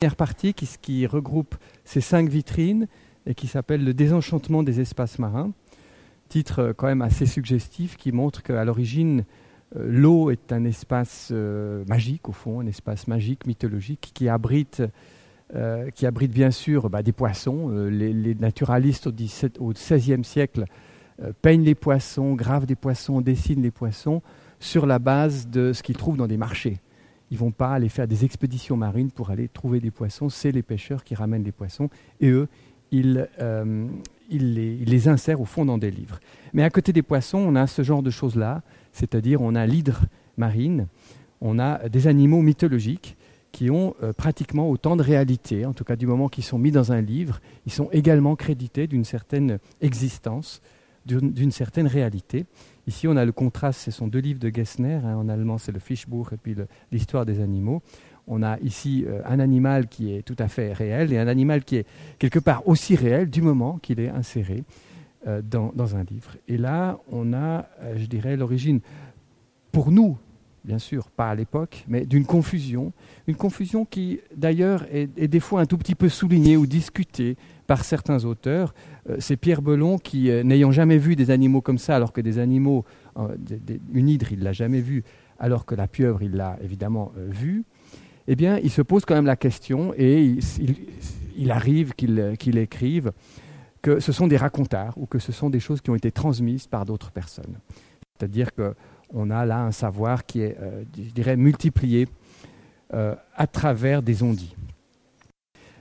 première partie qui, regroupe ces cinq vitrines et qui s'appelle Le désenchantement des espaces marins. Titre euh, quand même assez suggestif qui montre qu'à l'origine, euh, l'eau est un espace euh, magique, au fond, un espace magique, mythologique, qui abrite, qui abrite bien sûr bah, des poissons. Les, naturalistes au, XVIe siècle peignent les poissons, gravent des poissons, dessinent les poissons sur la base de ce qu'ils trouvent dans des marchés. Ils vont pas aller faire des expéditions marines pour aller trouver des poissons. C'est les pêcheurs qui ramènent les poissons et eux, ils, euh, les, insèrent au fond dans des livres. Mais à côté des poissons, on a ce genre de choses-là, c'est-à-dire on a l'hydre marine, on a des animaux mythologiques qui ont euh, pratiquement autant de réalité, en tout cas du moment qu'ils sont mis dans un livre, ils sont également crédités d'une certaine existence, d'une certaine réalité. Ici, on a le contraste, ce sont deux livres de Gessner, hein, en allemand c'est le Fischbuch et puis l'histoire des animaux. On a ici euh, un animal qui est tout à fait réel et un animal qui est quelque part aussi réel du moment qu'il est inséré euh, dans, un livre. Et là, on a, euh, je dirais, l'origine, pour nous, bien sûr, pas à l'époque, mais d'une confusion, une confusion qui d'ailleurs est, est, des fois un tout petit peu soulignée ou discutée par certains auteurs. Euh, c'est Pierre Belon qui, euh, n'ayant jamais vu des animaux comme ça, alors que des animaux, euh, une hydre, il l'a jamais vu, alors que la pieuvre, il l'a évidemment vu, eh bien, il se pose quand même la question et il, arrive qu'il écrive que ce sont des racontards ou que ce sont des choses qui ont été transmises par d'autres personnes. C'est-à-dire qu'on a là un savoir qui est, je dirais, multiplié à travers des ondits.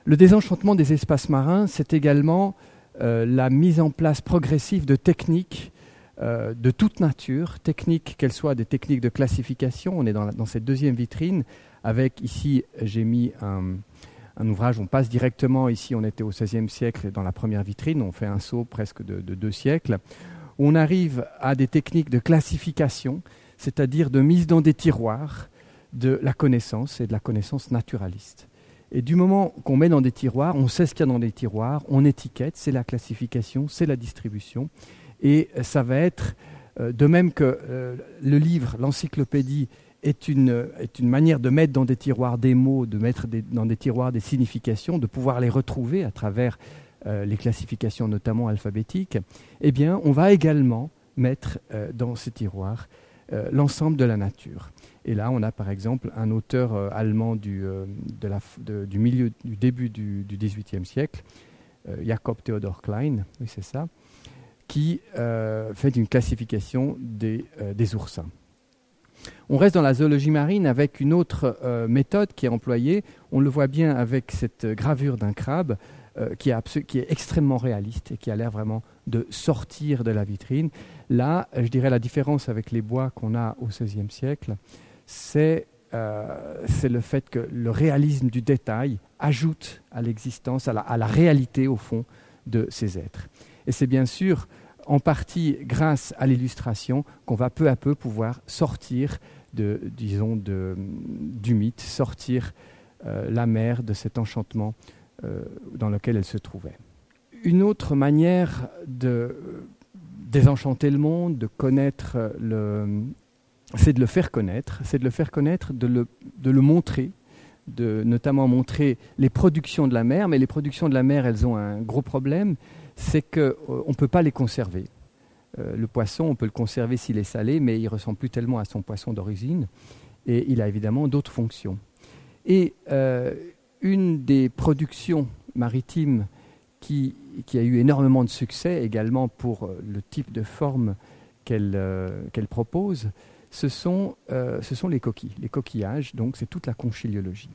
Le désenchantement des espaces marins, c'est également la mise en place progressive de techniques euh, de toute nature, techniques qu'elles soient des techniques de classification. On est dans, cette deuxième vitrine avec ici, j'ai mis un, ouvrage, on passe directement, ici on était au XVIe siècle dans la première vitrine, on fait un saut presque de, de deux siècles. On arrive à des techniques de classification, c'est-à-dire de mise dans des tiroirs de la connaissance et de la connaissance naturaliste. Et du moment qu'on met dans des tiroirs, on sait ce qu'il y a dans des tiroirs, on étiquette, c'est la classification, c'est la distribution. Et ça va être, euh, de même que euh, le livre, l'encyclopédie, est une, est une manière de mettre dans des tiroirs des mots, de mettre dans des tiroirs des significations, de pouvoir les retrouver à travers euh, les classifications, notamment alphabétiques, eh bien, on va également mettre dans ces tiroirs l'ensemble de la nature. Et là, on a par exemple un auteur euh, allemand du, euh, du, milieu, du début du XVIIIe siècle, euh, Jakob Theodor Klein, oui c'est ça, qui fait une classification des, des, oursins. On reste dans la zoologie marine avec une autre méthode qui est employée. On le voit bien avec cette gravure d'un crabe qui, est qui, est extrêmement réaliste et qui a l'air vraiment de sortir de la vitrine. Là, je dirais la différence avec les bois qu'on a au XVIe siècle, euh, c'est le fait que le réalisme du détail ajoute à l'existence, à la, réalité au fond de ces êtres. Et c'est bien sûr en partie grâce à l'illustration qu'on va peu à peu pouvoir sortir de, disons, du mythe, sortir euh, la mer de cet enchantement euh, dans lequel elle se trouvait. Une autre manière de désenchanter le monde, de connaître le, c'est de le faire connaître, c'est de le faire connaître, de le, de le montrer, de notamment montrer les productions de la mer, mais les productions de la mer, elles ont un gros problème, c'est qu'on euh, ne peut pas les conserver. Euh, le poisson, on peut le conserver s'il est salé, mais il ressemble plus tellement à son poisson d'origine, et il a évidemment d'autres fonctions. Et euh, une des productions maritimes qui, qui, a eu énormément de succès également pour le type de forme qu'elle propose, ce sont, euh, ce sont les coquilles, les coquillages, donc c'est toute la conchiliologie.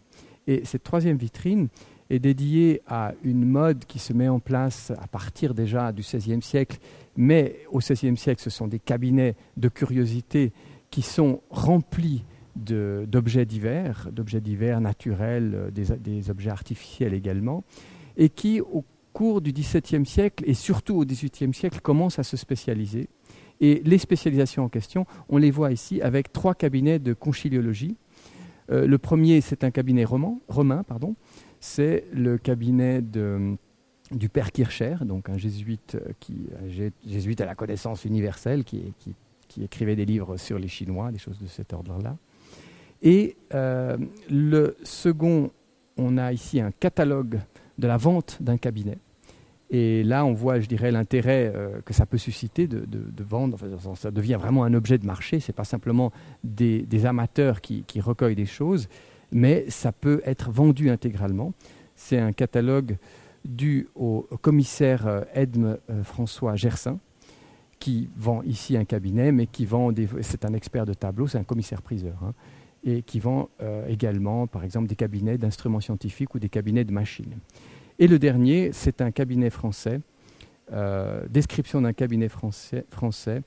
Et cette troisième vitrine est dédiée à une mode qui se met en place à partir déjà du XVIe siècle, mais au XVIe siècle, ce sont des cabinets de curiosité qui sont remplis d'objets divers, d'objets divers naturels, euh, des, des, objets artificiels également, et qui, au cours du XVIIe siècle et surtout au XVIIIe siècle, commencent à se spécialiser et les spécialisations en question, on les voit ici avec trois cabinets de conchyliologie. Euh, le premier, c'est un cabinet romain, pardon. C'est le cabinet du père Kircher, donc un jésuite, jésuite à la connaissance universelle, qui, qui, écrivait des livres sur les Chinois, des choses de cet ordre-là. Et euh, le second on a ici un catalogue de la vente d'un cabinet. Et là, on voit, je dirais, l'intérêt euh, que ça peut susciter de, vendre. ça devient vraiment un objet de marché. Ce n'est pas simplement des, amateurs qui, recueillent des choses, mais ça peut être vendu intégralement. C'est un catalogue dû au commissaire euh, Edme euh, François Gersin, qui vend ici un cabinet, mais qui vend, c'est un expert de tableau, c'est un commissaire-priseur, hein, et qui vend également, par exemple, des cabinets d'instruments scientifiques ou des cabinets de machines. Et le dernier, c'est un cabinet français, euh, description d'un cabinet français, français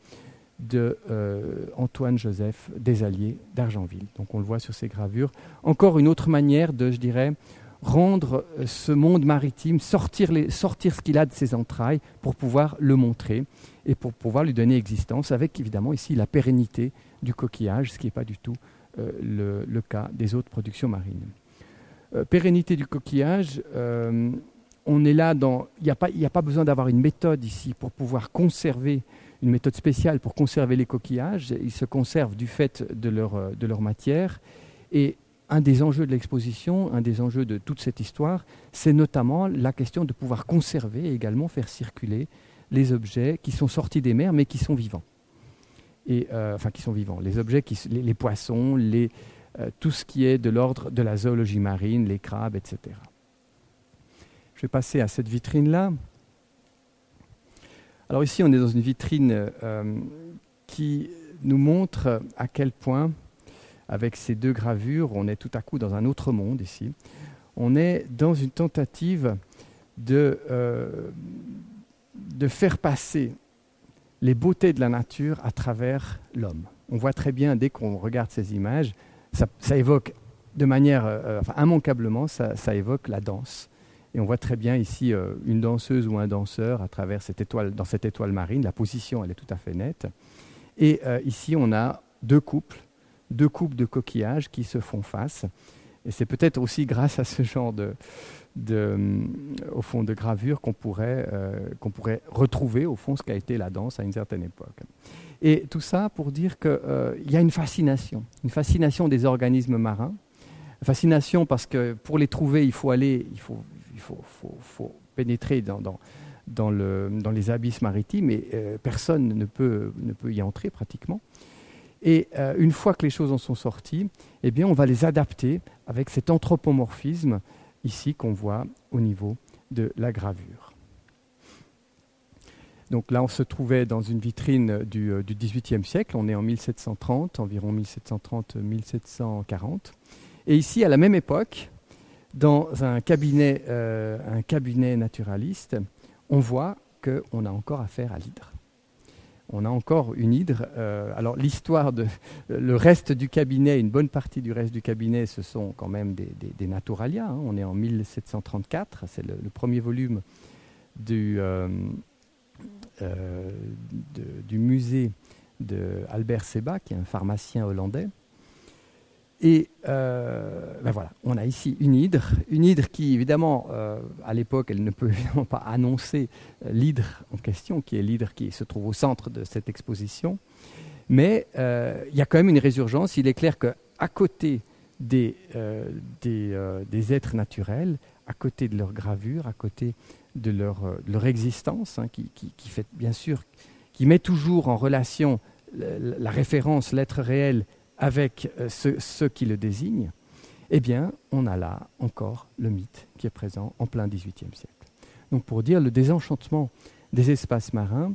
de euh, Antoine Joseph Desalliés d'Argenville. Donc on le voit sur ces gravures. Encore une autre manière de, je dirais, rendre euh, ce monde maritime, sortir, sortir ce qu'il a de ses entrailles pour pouvoir le montrer et pour pouvoir lui donner existence, avec évidemment ici la pérennité du coquillage, ce qui n'est pas du tout le, cas des autres productions marines. Euh, pérennité du coquillage, euh, on est là dans. Il n'y a, pas, a pas besoin d'avoir une méthode ici pour pouvoir conserver, une méthode spéciale pour conserver les coquillages. Ils se conservent du fait de leur, euh, de leur matière. Et un des enjeux de l'exposition, un des enjeux de toute cette histoire, c'est notamment la question de pouvoir conserver et également faire circuler les objets qui sont sortis des mers mais qui sont vivants. Et, enfin, qui sont vivants. Les objets, qui, les poissons, les, tout ce qui est de l'ordre de la zoologie marine, les crabes, etc. Je vais passer à cette vitrine-là. Alors ici, on est dans une vitrine euh, qui nous montre à quel point, avec ces deux gravures, on est tout à coup dans un autre monde ici. On est dans une tentative de, euh, de faire passer les beautés de la nature à travers l'homme. On voit très bien, dès qu'on regarde ces images, ça, évoque de manière euh, euh, immanquablement, ça, évoque la danse. Et on voit très bien ici euh, une danseuse ou un danseur à travers cette étoile, dans cette étoile marine. La position, elle est tout à fait nette. Et ici, on a deux couples, deux couples de coquillages qui se font face. Et c'est peut-être aussi grâce à ce genre de, au fond, de gravure qu'on pourrait, qu'on pourrait retrouver, au fond, ce qu'a été la danse à une certaine époque. Et tout ça pour dire qu'il euh, y a une fascination, une fascination des organismes marins. Fascination parce que pour les trouver, il faut aller, il faut, pénétrer dans, dans, dans, le, dans, les abysses maritimes et euh, personne ne peut, ne peut y entrer pratiquement. Et euh, une fois que les choses en sont sorties, eh bien, on va les adapter avec cet anthropomorphisme ici qu'on voit au niveau de la gravure. Donc là, on se trouvait dans une vitrine du, euh, XVIIIe siècle. On est en 1730, environ 1730-1740. Et ici, à la même époque, dans un cabinet, euh, un cabinet naturaliste, on voit qu'on a encore affaire à l'hydre. On a encore une hydre. Euh, alors l'histoire de le reste du cabinet, une bonne partie du reste du cabinet, ce sont quand même des, naturalia. Hein. On est en 1734, c'est le, premier volume du, du musée de Albert Seba, qui est un pharmacien hollandais. Et euh, ben voilà, on a ici une hydre, une hydre qui, évidemment, euh, à l'époque, elle ne peut évidemment pas annoncer l'hydre en question, qui est l'hydre qui se trouve au centre de cette exposition. Mais il y a quand même une résurgence. Il est clair qu'à côté des, êtres naturels, à côté de leurs gravures, à côté de leur, euh, leur existence, hein, qui, fait bien sûr, qui met toujours en relation la, référence, l'être réel, avec euh, ceux qui le désignent, eh bien, on a là encore le mythe qui est présent en plein XVIIIe siècle. Donc, pour dire le désenchantement des espaces marins,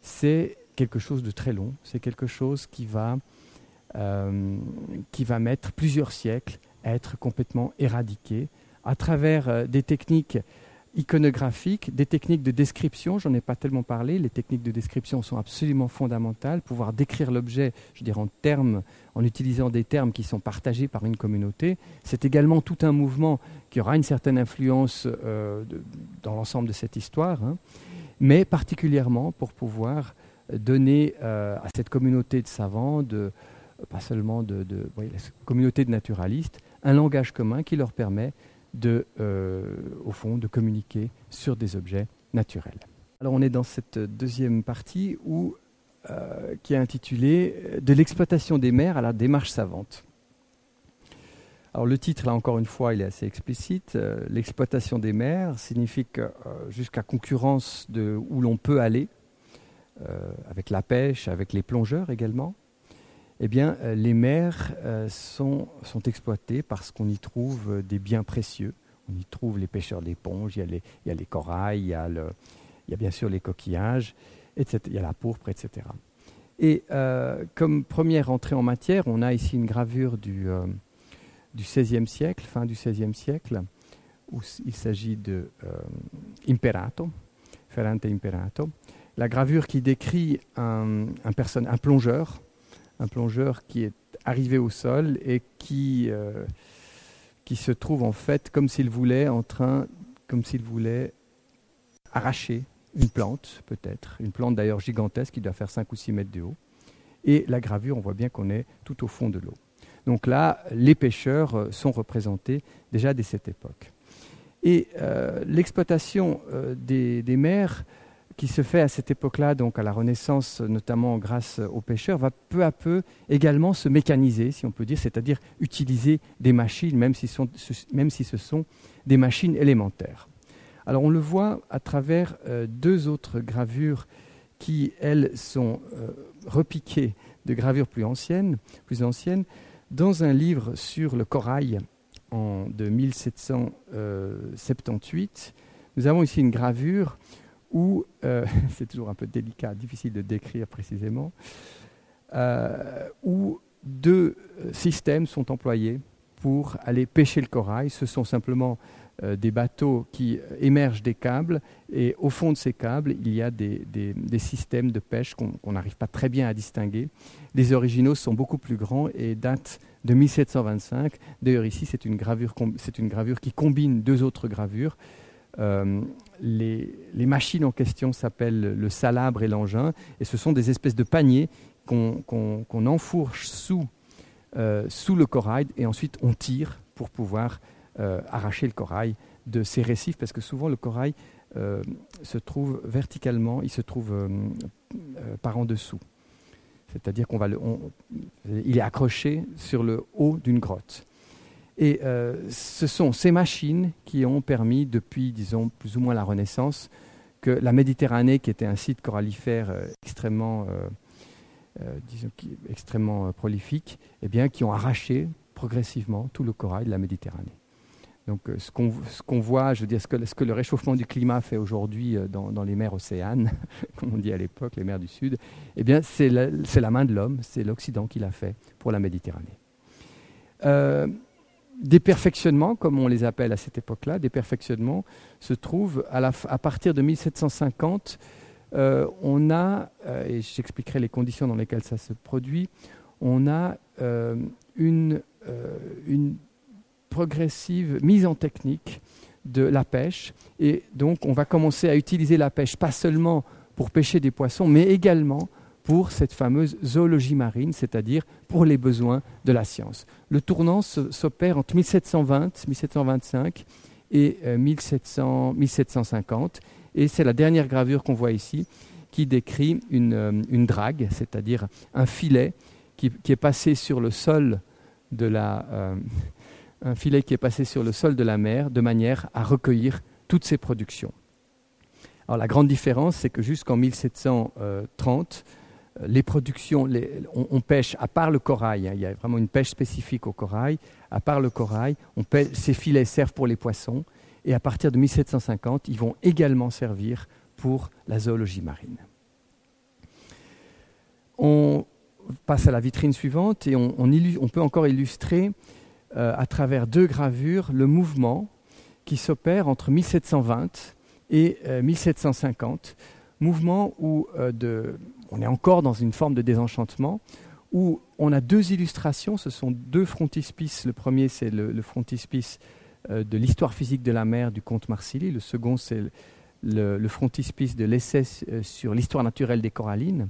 c'est quelque chose de très long, c'est quelque chose qui va, euh, qui va mettre plusieurs siècles à être complètement éradiqué à travers des techniques iconographique, des techniques de description, j'en ai pas tellement parlé, les techniques de description sont absolument fondamentales, pouvoir décrire l'objet, je dirais en termes, en utilisant des termes qui sont partagés par une communauté, c'est également tout un mouvement qui aura une certaine influence euh, dans l'ensemble de cette histoire, hein, mais particulièrement pour pouvoir donner euh, à cette communauté de savants, de, pas seulement de, de la communauté de naturalistes, un langage commun qui leur permet de, euh, au fond, de communiquer sur des objets naturels. Alors on est dans cette deuxième partie euh, qui est intitulée De l'exploitation des mers à la démarche savante. Alors le titre, là encore une fois, il est assez explicite. Euh, l'exploitation des mers signifie que euh, jusqu'à concurrence de où l'on peut aller, euh, avec la pêche, avec les plongeurs également, eh bien, les mers sont, sont, exploitées parce qu'on y trouve des biens précieux. On y trouve les pêcheurs d'éponges, il, y a les corails, il y a, bien sûr les coquillages, etc. il y a la pourpre, etc. Et comme première entrée en matière, on a ici une gravure du XVIe siècle, fin du XVIe siècle, où il s'agit de euh, Imperato, Ferrante Imperato. La gravure qui décrit un, plongeur, un plongeur qui est arrivé au sol et qui, euh, qui se trouve en fait comme s'il voulait en train, comme s'il voulait arracher une plante, peut-être, une plante d'ailleurs gigantesque qui doit faire 5 ou 6 mètres de haut. Et la gravure, on voit bien qu'on est tout au fond de l'eau. Donc là, les pêcheurs euh, sont représentés déjà dès cette époque. Et euh, l'exploitation des, mers qui se fait à cette époque-là, donc à la Renaissance, notamment grâce aux pêcheurs, va peu à peu également se mécaniser, si on peut dire, c'est-à-dire utiliser des machines, même si, ce sont des machines élémentaires. Alors on le voit à travers deux autres gravures qui, elles, sont repiquées de gravures plus anciennes, plus anciennes dans un livre sur le corail en, de 1778, nous avons ici une gravure où, euh, c'est toujours un peu délicat, difficile de décrire précisément, euh, où deux systèmes sont employés pour aller pêcher le corail. Ce sont simplement euh, des bateaux qui émergent des câbles et au fond de ces câbles, il y a des, systèmes de pêche qu'on n'arrive pas très bien à distinguer. Les originaux sont beaucoup plus grands et datent de 1725. D'ailleurs ici, c'est une, une gravure qui combine deux autres gravures. Euh, les, machines en question s'appellent le salabre et l'engin, et ce sont des espèces de paniers qu'on enfourche sous, euh, sous le corail, et ensuite on tire pour pouvoir euh, arracher le corail de ces récifs, parce que souvent le corail se trouve verticalement, il se trouve par en dessous. C'est-à-dire qu'on va le, il est accroché sur le haut d'une grotte. Et ce sont ces machines qui ont permis, depuis, disons, plus ou moins la Renaissance, que la Méditerranée, qui était un site corallifère extrêmement, disons, extrêmement prolifique, eh bien, qui ont arraché progressivement tout le corail de la Méditerranée. Donc euh, ce qu'on voit, je veux dire, ce que, ce que, le réchauffement du climat fait aujourd'hui euh, dans, les mers océanes, comme on dit à l'époque, les mers du Sud, eh bien c'est la, la, main de l'homme, c'est l'Occident qui l'a fait pour la Méditerranée. Euh, des perfectionnements, comme on les appelle à cette époque-là, des perfectionnements se trouvent à, partir de 1750. on a, et j'expliquerai les conditions dans lesquelles ça se produit, on a une, une progressive mise en technique de la pêche. Et donc, on va commencer à utiliser la pêche pas seulement pour pêcher des poissons, mais également pour cette fameuse zoologie marine, c'est-à-dire pour les besoins de la science. Le tournant s'opère entre 1720, 1725 et 1700, euh, 1750, et c'est la dernière gravure qu'on voit ici qui décrit une, euh, une drague, c'est-à-dire un filet qui, qui, est passé sur le sol de la, euh, un filet qui est passé sur le sol de la mer de manière à recueillir toutes ces productions. Alors la grande différence, c'est que jusqu'en 1730, euh, les productions, on, pêche à part le corail, hein, il y a vraiment une pêche spécifique au corail, à part le corail, ces filets servent pour les poissons, et à partir de 1750, ils vont également servir pour la zoologie marine. On passe à la vitrine suivante et on, peut encore illustrer euh, à travers deux gravures le mouvement qui s'opère entre 1720 et 1750, euh, mouvement où euh, on est encore dans une forme de désenchantement, où on a deux illustrations, ce sont deux frontispices. Le premier, c'est le, frontispice de l'histoire physique de la mer du comte Marsili, le second, c'est le, frontispice de l'essai sur l'histoire naturelle des corallines.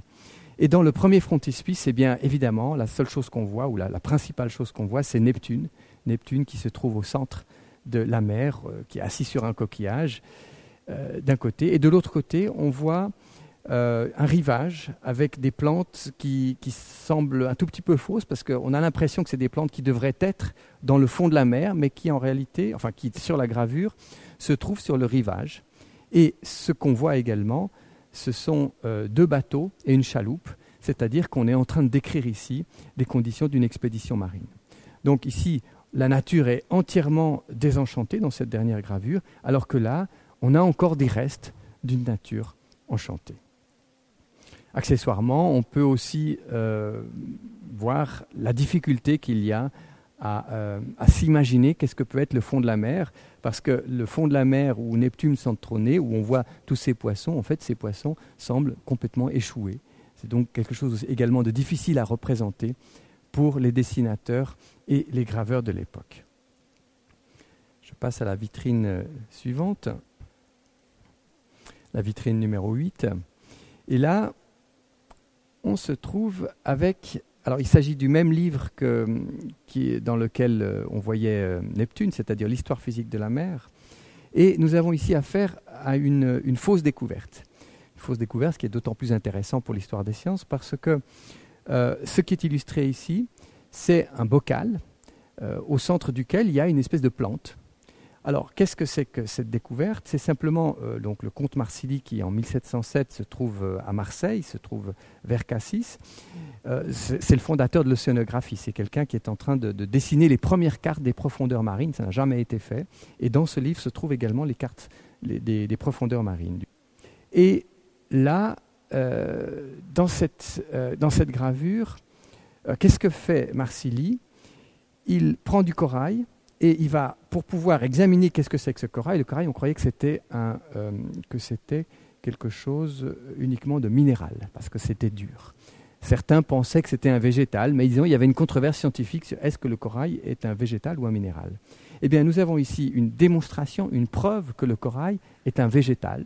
Et dans le premier frontispice, c'est bien évidemment, la seule chose qu'on voit, ou la, principale chose qu'on voit, c'est Neptune. Neptune qui se trouve au centre de la mer, euh, qui est assis sur un coquillage, euh, d'un côté. Et de l'autre côté, on voit euh, un rivage avec des plantes qui, semblent un tout petit peu fausses parce qu'on a l'impression que c'est des plantes qui devraient être dans le fond de la mer, mais qui en réalité, enfin qui sur la gravure, se trouvent sur le rivage. Et ce qu'on voit également, ce sont euh, deux bateaux et une chaloupe, c'est-à-dire qu'on est en train de décrire ici les conditions d'une expédition marine. Donc ici, la nature est entièrement désenchantée dans cette dernière gravure, alors que là, on a encore des restes d'une nature enchantée. Accessoirement, on peut aussi euh, voir la difficulté qu'il y a euh, à, s'imaginer qu'est-ce que peut être le fond de la mer, parce que le fond de la mer où Neptune semble trôner, où on voit tous ces poissons, en fait, ces poissons semblent complètement échoués. C'est donc quelque chose également de difficile à représenter pour les dessinateurs et les graveurs de l'époque. Je passe à la vitrine euh, suivante, la vitrine numéro 8. Et là, on se trouve avec... Alors il s'agit du même livre dans lequel euh, on voyait euh, Neptune, c'est-à-dire l'histoire physique de la mer. Et nous avons ici affaire à une, fausse découverte. Une fausse découverte, ce qui est d'autant plus intéressant pour l'histoire des sciences, parce que ce qui est illustré ici, c'est un bocal euh, au centre duquel il y a une espèce de plante. Alors, qu'est-ce que c'est que cette découverte? C'est simplement euh, donc le comte Marsili qui, en 1707, se trouve euh, à Marseille, se trouve vers Cassis. c'est le fondateur de l'océanographie. C'est quelqu'un qui est en train de, dessiner les premières cartes des profondeurs marines. Ça n'a jamais été fait. Et dans ce livre se trouvent également les cartes des, profondeurs marines. Et là, dans cette, dans, cette, gravure, euh, qu'est-ce que fait Marsili? Il prend du corail et il va, pour pouvoir examiner qu'est-ce que c'est que ce corail, le corail, on croyait que c'était, un, euh, que c'était quelque chose uniquement de minéral, parce que c'était dur. Certains pensaient que c'était un végétal, mais disons, il y avait une controverse scientifique sur est-ce que le corail est un végétal ou un minéral. Eh bien, nous avons ici une démonstration, une preuve que le corail est un végétal,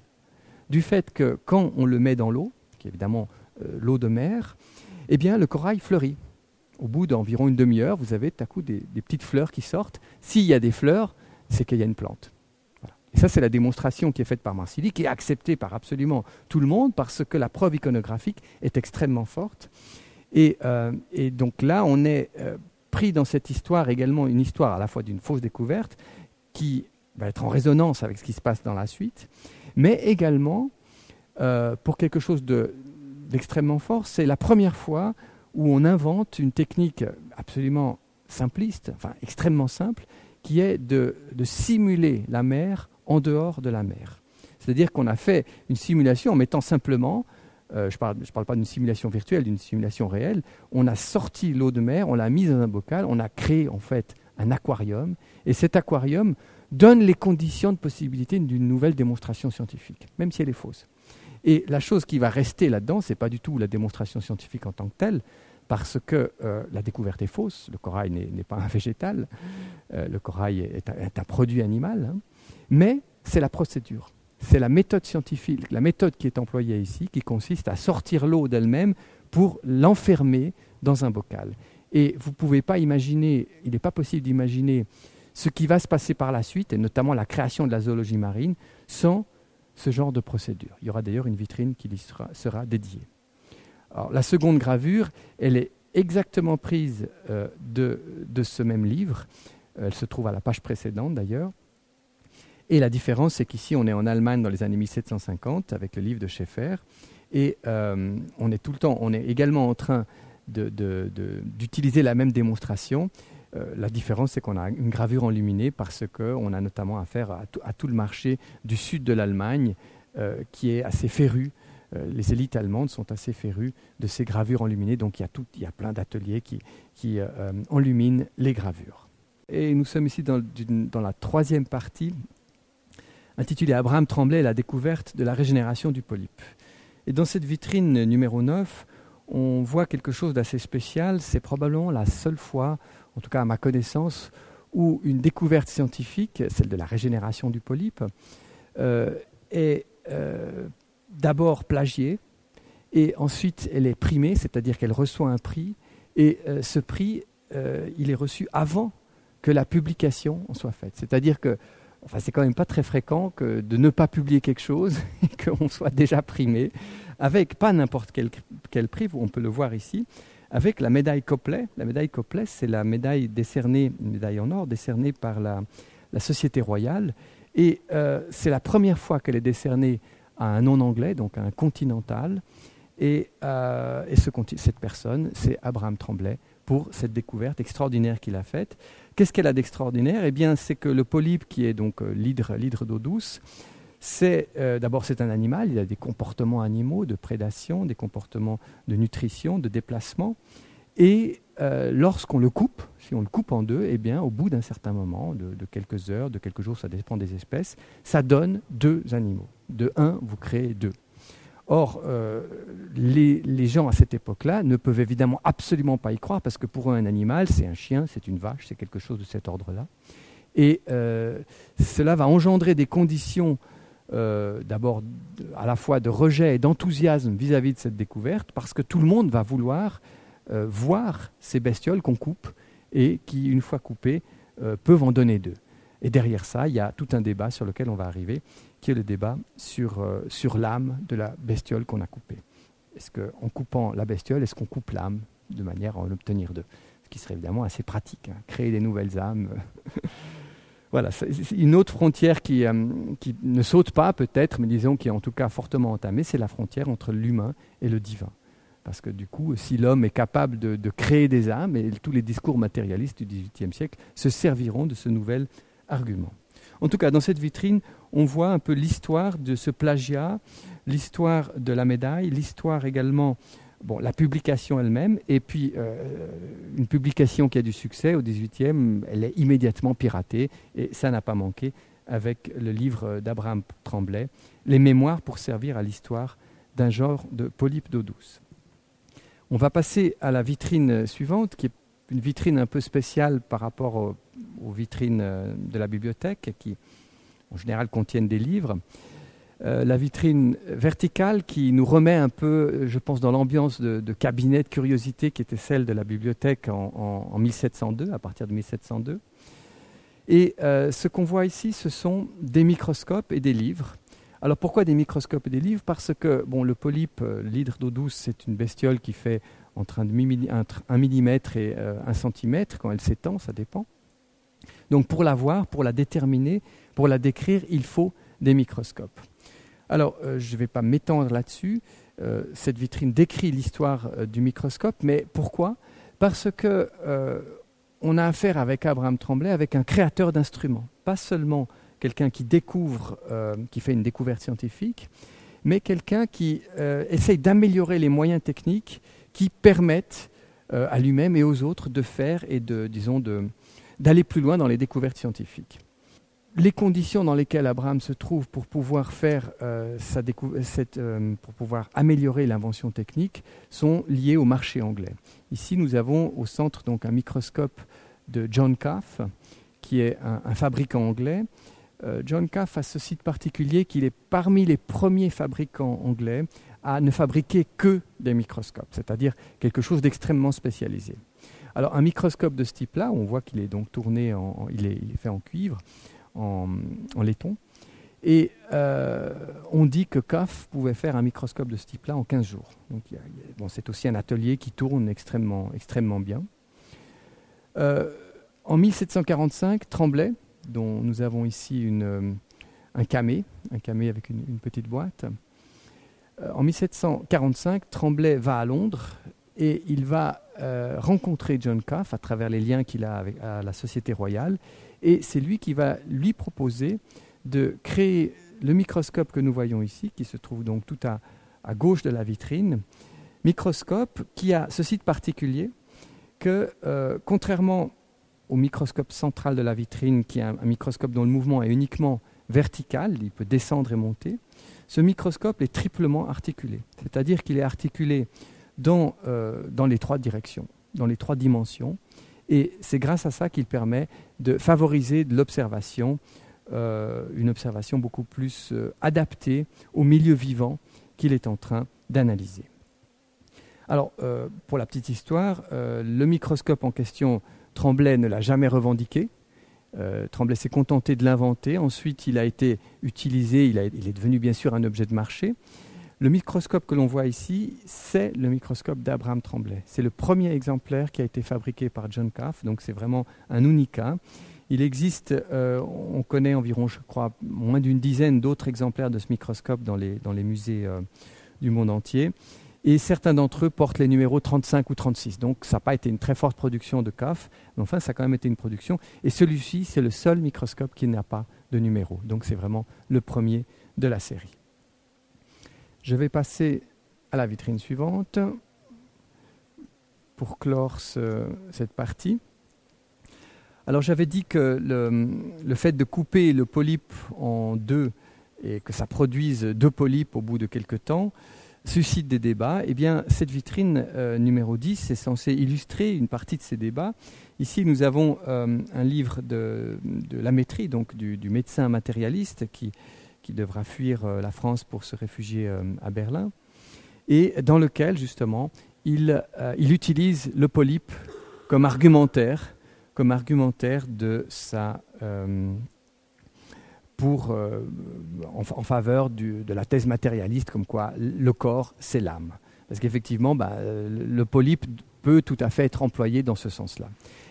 du fait que quand on le met dans l'eau, qui est évidemment euh, l'eau de mer, eh bien, le corail fleurit. Au bout d'environ une demi-heure, vous avez tout à coup des, petites fleurs qui sortent. S'il y a des fleurs, c'est qu'il y a une plante. Et ça, c'est la démonstration qui est faite par Marsili, qui est acceptée par absolument tout le monde, parce que la preuve iconographique est extrêmement forte. Et, euh, donc là, on est euh, pris dans cette histoire également une histoire à la fois d'une fausse découverte, qui va être en résonance avec ce qui se passe dans la suite, mais également euh, pour quelque chose de, d'extrêmement fort. C'est la première fois où on invente une technique absolument simpliste, enfin extrêmement simple, qui est de, simuler la mer en dehors de la mer. C'est-à-dire qu'on a fait une simulation en mettant simplement, euh, je ne parle, parle pas d'une simulation virtuelle, d'une simulation réelle, on a sorti l'eau de mer, on l'a mise dans un bocal, on a créé en fait un aquarium, et cet aquarium donne les conditions de possibilité d'une nouvelle démonstration scientifique, même si elle est fausse. Et la chose qui va rester là-dedans, ce n'est pas du tout la démonstration scientifique en tant que telle, parce que euh, la découverte est fausse. Le corail n'est pas un végétal, euh, le corail est un, produit animal, hein. mais c'est la procédure. C'est la méthode scientifique, la méthode qui est employée ici, qui consiste à sortir l'eau d'elle-même pour l'enfermer dans un bocal. Et vous ne pouvez pas imaginer, il n'est pas possible d'imaginer ce qui va se passer par la suite, et notamment la création de la zoologie marine, sans ce genre de procédure. Il y aura d'ailleurs une vitrine qui sera, dédiée. la seconde gravure, elle est exactement prise euh, de, ce même livre. Elle se trouve à la page précédente d'ailleurs. Et la différence, c'est qu'ici, on est en Allemagne dans les années 1750 avec le livre de Schaeffer. Et euh, on est tout le temps, on est également en train d'utiliser la même démonstration, la différence, c'est qu'on a une gravure enluminée parce qu'on a notamment affaire à, tout le marché du sud de l'Allemagne euh, qui est assez féru. Euh, les élites allemandes sont assez férues de ces gravures enluminées, donc il y a, il y a plein d'ateliers qui, enluminent les gravures. Et nous sommes ici dans, dans la troisième partie, intitulée Abraham Tremblay la découverte de la régénération du polype. Et dans cette vitrine numéro 9, on voit quelque chose d'assez spécial. C'est probablement la seule fois en tout cas à ma connaissance, où une découverte scientifique, celle de la régénération du polype, euh, est euh, d'abord plagiée et ensuite elle est primée, c'est-à-dire qu'elle reçoit un prix et euh, ce prix, il est reçu avant que la publication en soit faite. C'est-à-dire que enfin, c'est quand même pas très fréquent que de ne pas publier quelque chose et qu'on soit déjà primé, avec pas n'importe quel, quel prix, on peut le voir ici, avec la médaille Copley. La médaille Copley, c'est la médaille décernée, une médaille en or décernée par la, la Société royale. Et euh, c'est la première fois qu'elle est décernée à un non-anglais, donc à un continental. Et, euh, et ce, cette personne, c'est Abraham Tremblay, pour cette découverte extraordinaire qu'il a faite. Qu'est-ce qu'elle a d'extraordinaire? Eh bien, c'est que le polype, qui est donc euh, l'hydre d'eau douce, c'est d'abord c'est un animal, il a des comportements animaux de prédation, des comportements de nutrition, de déplacement. Et euh, lorsqu'on le coupe, si on le coupe en deux, eh bien, au bout d'un certain moment, de, quelques heures, de quelques jours, ça dépend des espèces, ça donne deux animaux. De un, vous créez deux. Or, euh, les, gens à cette époque-là ne peuvent évidemment absolument pas y croire parce que pour eux, un animal, c'est un chien, c'est une vache, c'est quelque chose de cet ordre-là. Et euh, cela va engendrer des conditions d'abord à la fois de rejet et d'enthousiasme vis-à-vis de cette découverte parce que tout le monde va vouloir euh, voir ces bestioles qu'on coupe et qui, une fois coupées, euh, peuvent en donner deux. Et derrière ça, il y a tout un débat sur lequel on va arriver, qui est le débat sur, euh, sur l'âme de la bestiole qu'on a coupée. Est-ce qu'en coupant la bestiole, est-ce qu'on coupe l'âme de manière à en obtenir deux? Ce qui serait évidemment assez pratique, hein. créer des nouvelles âmes. voilà, une autre frontière qui, qui ne saute pas peut-être, mais disons qui est en tout cas fortement entamée, c'est la frontière entre l'humain et le divin. Parce que du coup, si l'homme est capable de, créer des âmes, et tous les discours matérialistes du XVIIIe siècle se serviront de ce nouvel argument. En tout cas, dans cette vitrine, on voit un peu l'histoire de ce plagiat, l'histoire de la médaille, l'histoire également, la publication elle-même, et puis euh, une publication qui a du succès au XVIIIe, elle est immédiatement piratée, et ça n'a pas manqué avec le livre d'Abraham Tremblay, Les Mémoires pour servir à l'histoire d'un genre de polype d'eau douce. On va passer à la vitrine suivante, qui est une vitrine un peu spéciale par rapport aux, vitrines euh, de la bibliothèque, qui en général contiennent des livres. Euh, la vitrine verticale qui nous remet un peu, je pense, dans l'ambiance de, cabinet de curiosité qui était celle de la bibliothèque en, 1702, à partir de 1702. Et euh, ce qu'on voit ici, ce sont des microscopes et des livres alors pourquoi des microscopes et des livres? Parce que bon, le polype, euh, l'hydre d'eau douce, c'est une bestiole qui fait entre 1 mm et 1 euh, cm quand elle s'étend, ça dépend. Donc pour la voir, pour la déterminer, pour la décrire, il faut des microscopes. Alors euh, je ne vais pas m'étendre là-dessus. cette vitrine décrit l'histoire du microscope, mais pourquoi? Parce que on a affaire avec Abraham Tremblay, avec un créateur d'instruments, pas seulement quelqu'un qui découvre, euh, qui fait une découverte scientifique, mais quelqu'un qui euh, essaye d'améliorer les moyens techniques qui permettent euh, à lui-même et aux autres de faire et de, disons, d'aller plus loin dans les découvertes scientifiques. Les conditions dans lesquelles Abraham se trouve pour pouvoir faire sa cette, pour pouvoir améliorer l'invention technique sont liées au marché anglais. Ici, nous avons au centre donc un microscope de John Caff, qui est un fabricant anglais, euh, John Caff a ce site particulier qu'il est parmi les premiers fabricants anglais à ne fabriquer que des microscopes, c'est-à-dire quelque chose d'extrêmement spécialisé. Alors un microscope de ce type-là, on voit qu'il est donc tourné, il, est, fait en cuivre, en, laiton, et euh, on dit que Caff pouvait faire un microscope de ce type-là en 15 jours. Donc, bon, c'est aussi un atelier qui tourne extrêmement, extrêmement bien. Euh, en 1745, Tremblay, dont nous avons ici euh, un camé, un camé avec une, petite boîte. En 1745, Tremblay va à Londres et il va rencontrer John Caff à travers les liens qu'il a avec la Société royale. Et c'est lui qui va lui proposer de créer le microscope que nous voyons ici, qui se trouve donc tout à, gauche de la vitrine. Microscope qui a ce site particulier que, contrairement au microscope central de la vitrine, qui est un, microscope dont le mouvement est uniquement vertical, il peut descendre et monter, ce microscope est triplement articulé. C'est-à-dire qu'il est articulé dans, euh, dans les trois directions, dans les trois dimensions. Et c'est grâce à ça qu'il permet de favoriser de l'observation, euh, une observation beaucoup plus euh, adaptée au milieu vivant qu'il est en train d'analyser. Alors, pour la petite histoire, le microscope en question Tremblay ne l'a jamais revendiqué. Tremblay s'est contenté de l'inventer. Ensuite, il a été utilisé, il, il, est devenu bien sûr un objet de marché. Le microscope que l'on voit ici, c'est le microscope d'Abraham Tremblay. C'est le premier exemplaire qui a été fabriqué par John Caff, donc c'est vraiment un unica. Il existe, euh, on connaît environ, je crois, moins d'une dizaine d'autres exemplaires de ce microscope dans les, musées euh, du monde entier. Et certains d'entre eux portent les numéros 35 ou 36. Donc ça n'a pas été une très forte production de CAF, mais enfin ça a quand même été une production. Et celui-ci, c'est le seul microscope qui n'a pas de numéro. Donc c'est vraiment le premier de la série. Je vais passer à la vitrine suivante pour clore cette partie. Alors j'avais dit que le, fait de couper le polype en deux et que ça produise deux polypes au bout de quelques temps suscite des débats. Eh bien, cette vitrine euh, numéro 10 est censée illustrer une partie de ces débats. Ici, nous avons euh, un livre de, de Lamétrie, donc du médecin matérialiste, qui, qui devra fuir euh, la France pour se réfugier euh, à Berlin, et dans lequel justement il, euh, il utilise le polype comme argumentaire, comme argumentaire de sa, pour, en, faveur du, de la thèse matérialiste, comme quoi le corps, c'est l'âme. Parce qu'effectivement, bah, le polype peut tout à fait être employé dans ce sens-là.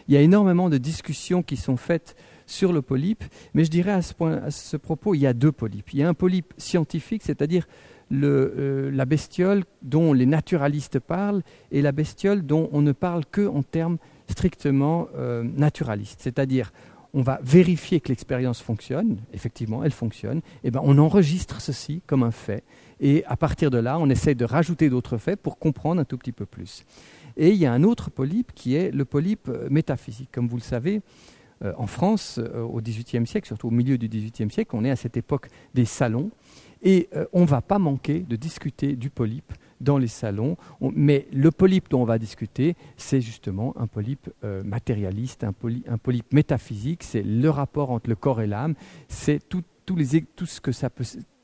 Il y a énormément de discussions qui sont faites sur le polype, mais je dirais à ce, propos, il y a deux polypes. Il y a un polype scientifique, c'est-à-dire euh, la bestiole dont les naturalistes parlent et la bestiole dont on ne parle que en termes strictement euh, naturalistes. C'est-à-dire, on va vérifier que l'expérience fonctionne, effectivement, elle fonctionne, et ben on enregistre ceci comme un fait, et à partir de là, on essaie de rajouter d'autres faits pour comprendre un tout petit peu plus. Et il y a un autre polype qui est le polype euh, métaphysique. Comme vous le savez, euh, en France, euh, au XVIIIe siècle, surtout au milieu du XVIIIe siècle, on est à cette époque des salons, et euh, on ne va pas manquer de discuter du polype dans les salons. mais le polype dont on va discuter, c'est justement un polype matérialiste, un, polype métaphysique, c'est le rapport entre le corps et l'âme, c'est tout, ce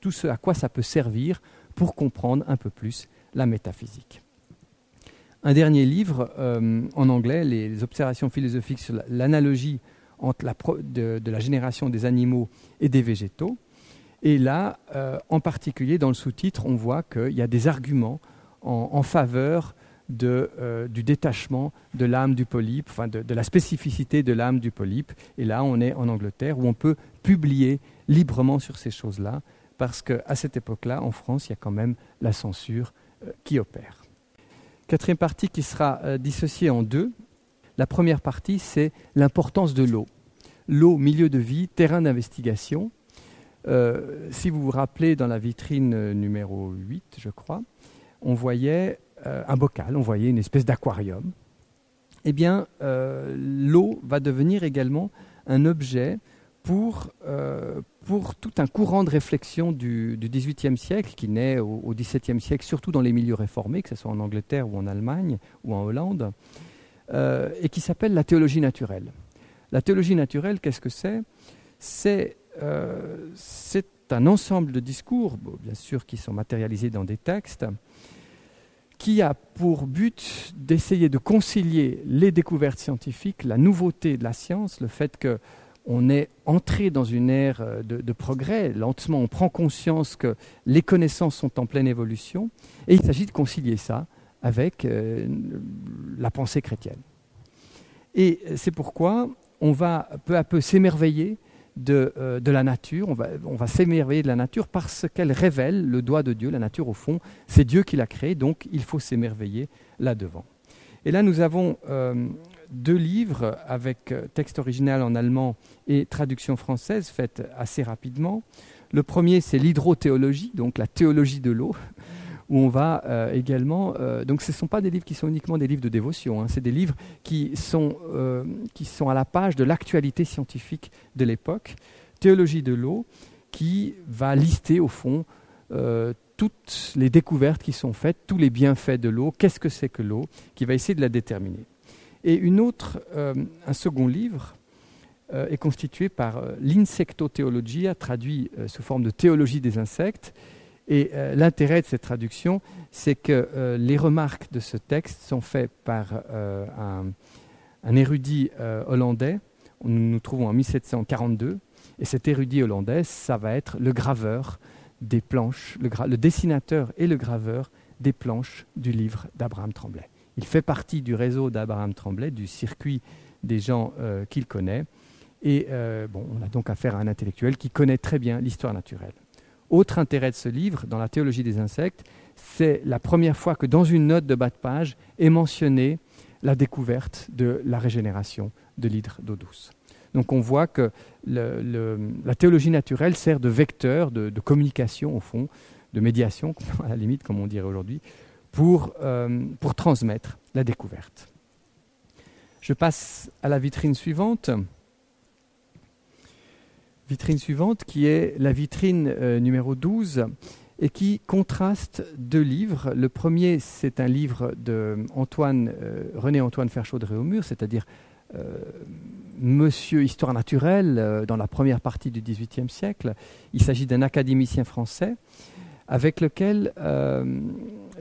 tout ce à quoi ça peut servir pour comprendre un peu plus la métaphysique. Un dernier livre en anglais, les observations philosophiques sur l'analogie entre la de, la génération des animaux et des végétaux. Et là, euh, en particulier dans le sous-titre, on voit qu'il y a des arguments en, faveur de, euh, du détachement de l'âme du polype, enfin de, la spécificité de l'âme du polype. Et là, on est en Angleterre où on peut publier librement sur ces choses-là, parce qu'à cette époque-là, en France, il y a quand même la censure euh, qui opère. Quatrième partie qui sera dissociée en deux. La première partie, c'est l'importance de l'eau. L'eau, milieu de vie, terrain d'investigation. Euh, si vous vous rappelez, dans la vitrine euh, numéro 8, je crois, on voyait euh, un bocal, on voyait une espèce d'aquarium. Eh bien, l'eau va devenir également un objet pour, pour, tout un courant de réflexion du, XVIIIe siècle qui naît au, XVIIe siècle, surtout dans les milieux réformés, que ce soit en Angleterre ou en Allemagne ou en Hollande. Euh, et qui s'appelle la théologie naturelle. La théologie naturelle, qu'est-ce que c'est? Euh, C'est un ensemble de discours, bien sûr, qui sont matérialisés dans des textes, qui a pour but d'essayer de concilier les découvertes scientifiques, la nouveauté de la science, le fait qu'on est entré dans une ère euh, de, progrès, lentement on prend conscience que les connaissances sont en pleine évolution, et il s'agit de concilier ça avec euh, la pensée chrétienne. Et c'est pourquoi on va peu à peu s'émerveiller de, euh, de, la nature, on va, on va s'émerveiller de la nature parce qu'elle révèle le doigt de Dieu. La nature, au fond, c'est Dieu qui l'a créée, donc il faut s'émerveiller là-devant. Et là, nous avons euh, deux livres avec texte original en allemand et traduction française faite assez rapidement. Le premier, c'est l'hydrothéologie, donc la théologie de l'eau, où on va euh, également... Euh, donc ce ne sont pas des livres qui sont uniquement des livres de dévotion, hein, c'est des livres qui sont, euh, qui sont à la page de l'actualité scientifique de l'époque. Théologie de l'eau, qui va lister au fond toutes les découvertes qui sont faites, tous les bienfaits de l'eau, qu'est-ce que c'est que l'eau, qui va essayer de la déterminer. Et une autre, un second livre, est constitué par l'Insectotheologia, traduit sous forme de théologie des insectes, et euh, l'intérêt de cette traduction, c'est que euh, les remarques de ce texte sont faites par euh, un, érudit hollandais nous nous trouvons en 1742, et cet érudit hollandais, ça va être le graveur des planches, le, dessinateur et le graveur des planches du livre d'Abraham Tremblay. Il fait partie du réseau d'Abraham Tremblay, du circuit des gens qu'il connaît. Et on a donc affaire à un intellectuel qui connaît très bien l'histoire naturelle. Autre intérêt de ce livre, dans la théologie des insectes, c'est la première fois que dans une note de bas de page est mentionnée la découverte de la régénération de l'hydre d'eau douce. Donc on voit que la théologie naturelle sert de vecteur de, communication, au fond, de médiation, à la limite, comme on dirait aujourd'hui, pour, euh, pour transmettre la découverte. Je passe à la vitrine suivante. Vitrine suivante qui est la vitrine euh, numéro 12 et qui contraste deux livres. Le premier, c'est un livre de Antoine, euh, René Antoine Ferchaud de Réaumur, c'est-à-dire euh, Monsieur Histoire naturelle dans la première partie du XVIIIe siècle. Il s'agit d'un académicien français avec lequel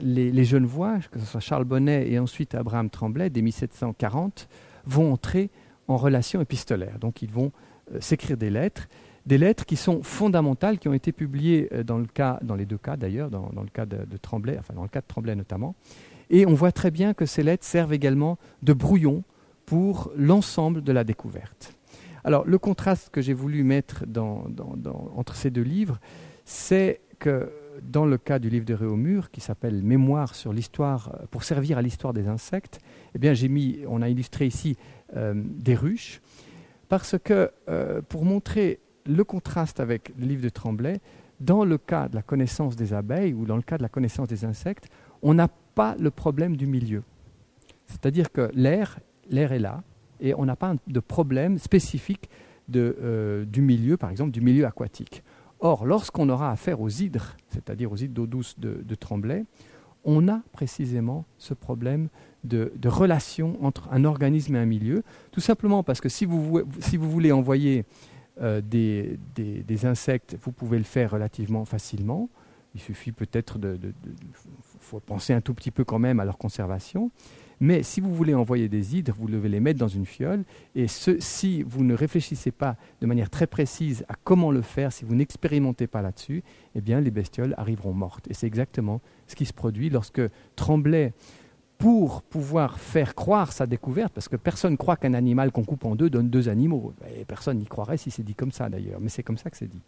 les, les Genevois, que ce soit Charles Bonnet et ensuite Abraham Tremblay, dès 1740, vont entrer en relation épistolaire. Donc ils vont s'écrire des lettres des lettres qui sont fondamentales, qui ont été publiées euh, dans, le cas, dans les deux cas d'ailleurs, dans, le cas de, Tremblay, enfin dans le cas de Tremblay notamment. Et on voit très bien que ces lettres servent également de brouillon pour l'ensemble de la découverte. Alors le contraste que j'ai voulu mettre entre ces deux livres, c'est que dans le cas du livre de Réaumur, qui s'appelle Mémoire sur l'histoire, euh, pour servir à l'histoire des insectes, eh bien j'ai mis, on a illustré ici euh, des ruches, parce que pour montrer le contraste avec le livre de Tremblay, dans le cas de la connaissance des abeilles ou dans le cas de la connaissance des insectes, on n'a pas le problème du milieu. C'est-à-dire que l'air, est là, et on n'a pas de problème spécifique euh, du milieu, par exemple du milieu aquatique. Or, lorsqu'on aura affaire aux hydres, c'est-à-dire aux hydres d'eau douce de, Tremblay, on a précisément ce problème de, relation entre un organisme et un milieu, tout simplement parce que si vous, voulez envoyer euh, des, des, insectes, vous pouvez le faire relativement facilement. Il suffit peut-être de, faut penser un tout petit peu quand même à leur conservation. Mais si vous voulez envoyer des hydres, vous devez les mettre dans une fiole. Et si vous ne réfléchissez pas de manière très précise à comment le faire, si vous n'expérimentez pas là-dessus, eh bien les bestioles arriveront mortes. Et c'est exactement ce qui se produit lorsque Tremblay pour pouvoir faire croire sa découverte, parce que personne ne croit qu'un animal qu'on coupe en deux donne deux animaux. Personne n'y croirait si c'est dit comme ça d'ailleurs, mais c'est comme ça que c'est dit.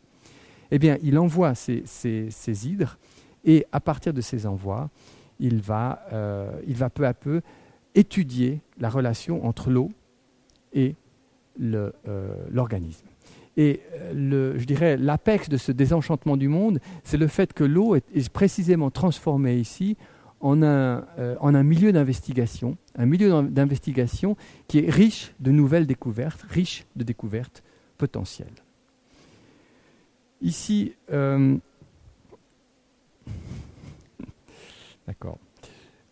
Eh bien, il envoie ces, hydres, et à partir de ces envois, il va, euh, il va peu à peu étudier la relation entre l'eau et euh, l'organisme. et euh, je dirais l'apex de ce désenchantement du monde, c'est le fait que l'eau est précisément transformée ici euh, en un, milieu d'investigation, un milieu d'investigation qui est riche de nouvelles découvertes, riche de découvertes potentielles. Ici, euh, d'accord.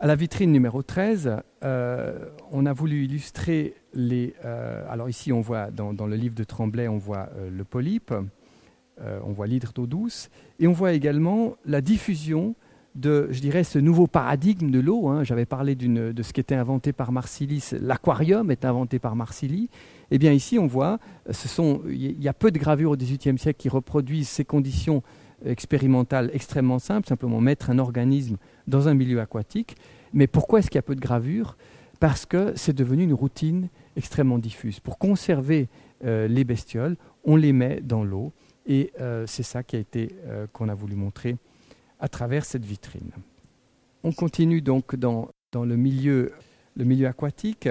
À la vitrine numéro 13, euh, on a voulu illustrer les. alors ici, on voit dans, le livre de Tremblay, on voit le polype, on voit l'hydre d'eau douce, et on voit également la diffusion de, je dirais, ce nouveau paradigme de l'eau. Hein. J'avais parlé de ce qui était inventé par Marsilis. L'aquarium est inventé par Marsili. Eh bien, ici, on voit, il y a peu de gravures au XVIIIe siècle qui reproduisent ces conditions expérimentales extrêmement simples, simplement mettre un organisme dans un milieu aquatique. Mais pourquoi est-ce qu'il y a peu de gravures? Parce que c'est devenu une routine extrêmement diffuse. Pour conserver euh, les bestioles, on les met dans l'eau. Et euh, c'est ça qui a été euh, qu'on a voulu montrer à travers cette vitrine. On continue donc dans, le, milieu, aquatique.